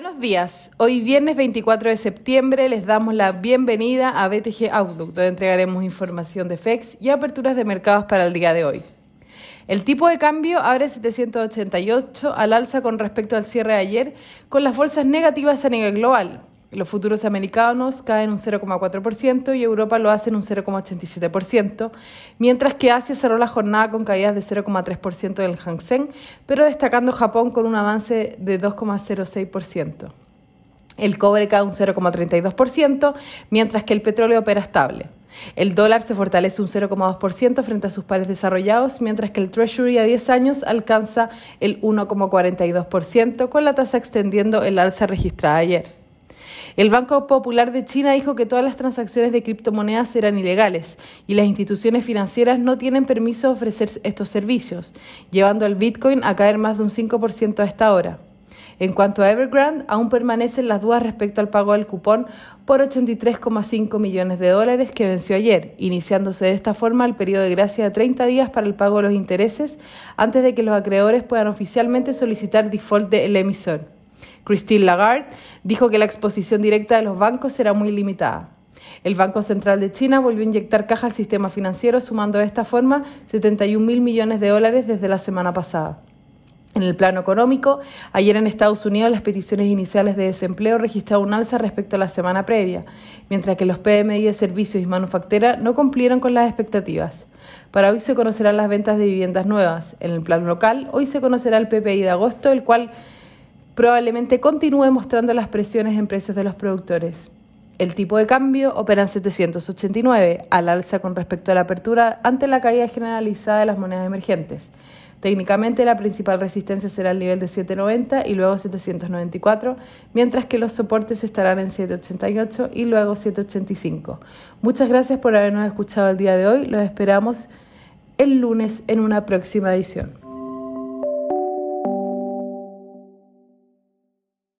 Buenos días. Hoy viernes 24 de septiembre les damos la bienvenida a BTG Outlook, donde entregaremos información de FEX y aperturas de mercados para el día de hoy. El tipo de cambio abre 788 al alza con respecto al cierre de ayer, con las bolsas negativas a nivel global. Los futuros americanos caen un 0,4% y Europa lo hace en un 0,87%, mientras que Asia cerró la jornada con caídas de 0,3% del Hang Seng, pero destacando Japón con un avance de 2,06%. El cobre cae un 0,32%, mientras que el petróleo opera estable. El dólar se fortalece un 0,2% frente a sus pares desarrollados, mientras que el Treasury a 10 años alcanza el 1,42%, con la tasa extendiendo el alza registrada ayer. El Banco Popular de China dijo que todas las transacciones de criptomonedas eran ilegales y las instituciones financieras no tienen permiso de ofrecer estos servicios, llevando al Bitcoin a caer más de un 5% a esta hora. En cuanto a Evergrande, aún permanecen las dudas respecto al pago del cupón por 83,5 millones de dólares que venció ayer, iniciándose de esta forma el periodo de gracia de 30 días para el pago de los intereses antes de que los acreedores puedan oficialmente solicitar default del emisor. Christine Lagarde dijo que la exposición directa de los bancos será muy limitada. El Banco Central de China volvió a inyectar caja al sistema financiero, sumando de esta forma 71 mil millones de dólares desde la semana pasada. En el plano económico, ayer en Estados Unidos las peticiones iniciales de desempleo registraron un alza respecto a la semana previa, mientras que los PMI de servicios y manufactura no cumplieron con las expectativas. Para hoy se conocerán las ventas de viviendas nuevas. En el plano local, hoy se conocerá el PPI de agosto, el cual probablemente continúe mostrando las presiones en precios de los productores. El tipo de cambio opera en 789, al alza con respecto a la apertura ante la caída generalizada de las monedas emergentes. Técnicamente la principal resistencia será el nivel de 790 y luego 794, mientras que los soportes estarán en 788 y luego 785. Muchas gracias por habernos escuchado el día de hoy. Los esperamos el lunes en una próxima edición.